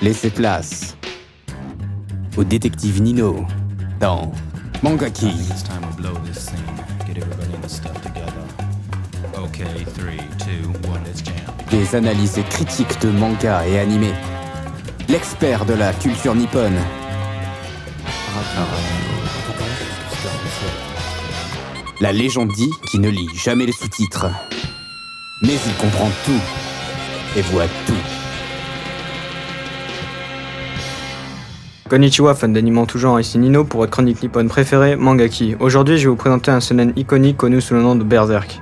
Laissez place au détective Nino dans Mangaki. Des analyses critiques de manga et animés. L'expert de la culture nippone. La légende dit qu'il ne lit jamais les sous-titres. Mais il comprend tout et voit tout. Konnichiwa, fan d'anime en tout genre, ici Nino pour votre chronique nippone préférée, Mangaki. Aujourd'hui, je vais vous présenter un shonen iconique connu sous le nom de Berserk.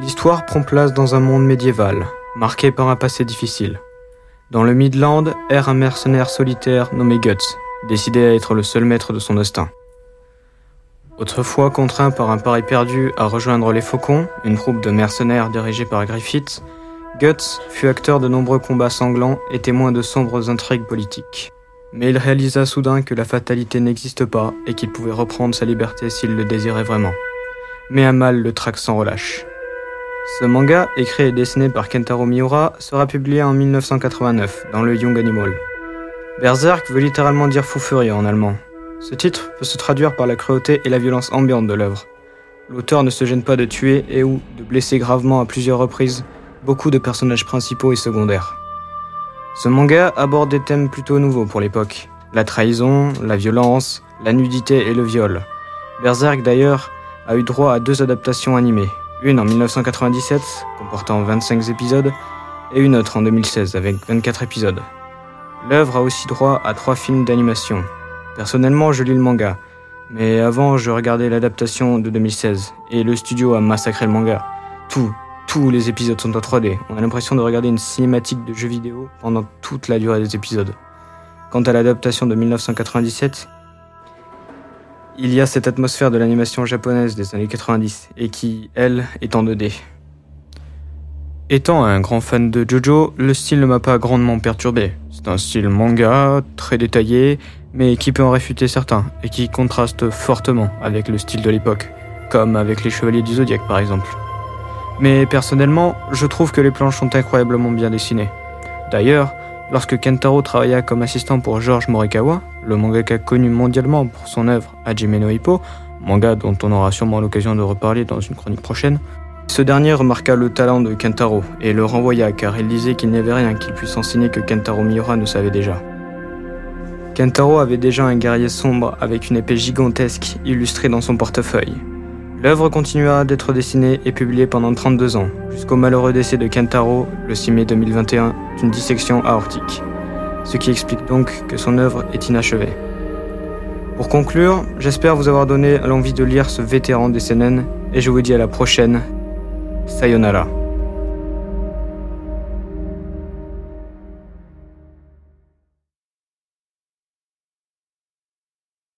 L'histoire prend place dans un monde médiéval, marqué par un passé difficile. Dans le Midland erre un mercenaire solitaire nommé Guts, décidé à être le seul maître de son destin. Autrefois contraint par un pari perdu à rejoindre les Faucons, une troupe de mercenaires dirigée par Griffith, Guts fut acteur de nombreux combats sanglants et témoin de sombres intrigues politiques. Mais il réalisa soudain que la fatalité n'existe pas et qu'il pouvait reprendre sa liberté s'il le désirait vraiment. Mais un mal le traque sans relâche. Ce manga, écrit et dessiné par Kentaro Miura, sera publié en 1989 dans le Young Animal. Berserk veut littéralement dire fou furieux en allemand. Ce titre peut se traduire par la cruauté et la violence ambiante de l'œuvre. L'auteur ne se gêne pas de tuer et ou de blesser gravement à plusieurs reprises beaucoup de personnages principaux et secondaires. Ce manga aborde des thèmes plutôt nouveaux pour l'époque. La trahison, la violence, la nudité et le viol. Berserk d'ailleurs a eu droit à deux adaptations animées, une en 1997 comportant 25 épisodes et une autre en 2016 avec 24 épisodes. L'œuvre a aussi droit à trois films d'animation. Personnellement, je lis le manga, mais avant, je regardais l'adaptation de 2016 et le studio a massacré le manga. Tout, tous les épisodes sont en 3D. On a l'impression de regarder une cinématique de jeu vidéo pendant toute la durée des épisodes. Quant à l'adaptation de 1997, il y a cette atmosphère de l'animation japonaise des années 90 et qui, elle, est en 2D. Étant un grand fan de Jojo, le style ne m'a pas grandement perturbé. C'est un style manga, très détaillé, mais qui peut en réfuter certains, et qui contraste fortement avec le style de l'époque, comme avec les Chevaliers du Zodiaque par exemple. Mais personnellement, je trouve que les planches sont incroyablement bien dessinées. D'ailleurs, lorsque Kentaro travailla comme assistant pour George Morikawa, le mangaka connu mondialement pour son œuvre Hajime no Hippo, manga dont on aura sûrement l'occasion de reparler dans une chronique prochaine, ce dernier remarqua le talent de Kentaro et le renvoya car il disait qu'il n'y avait rien qu'il puisse enseigner que Kentaro Miura ne savait déjà. Kentaro avait déjà un guerrier sombre avec une épée gigantesque illustrée dans son portefeuille. L'œuvre continua d'être dessinée et publiée pendant 32 ans, jusqu'au malheureux décès de Kentaro le 6 mai 2021 d'une dissection aortique, ce qui explique donc que son œuvre est inachevée. Pour conclure, j'espère vous avoir donné l'envie de lire ce vétéran des CNN et je vous dis à la prochaine. Sayonara.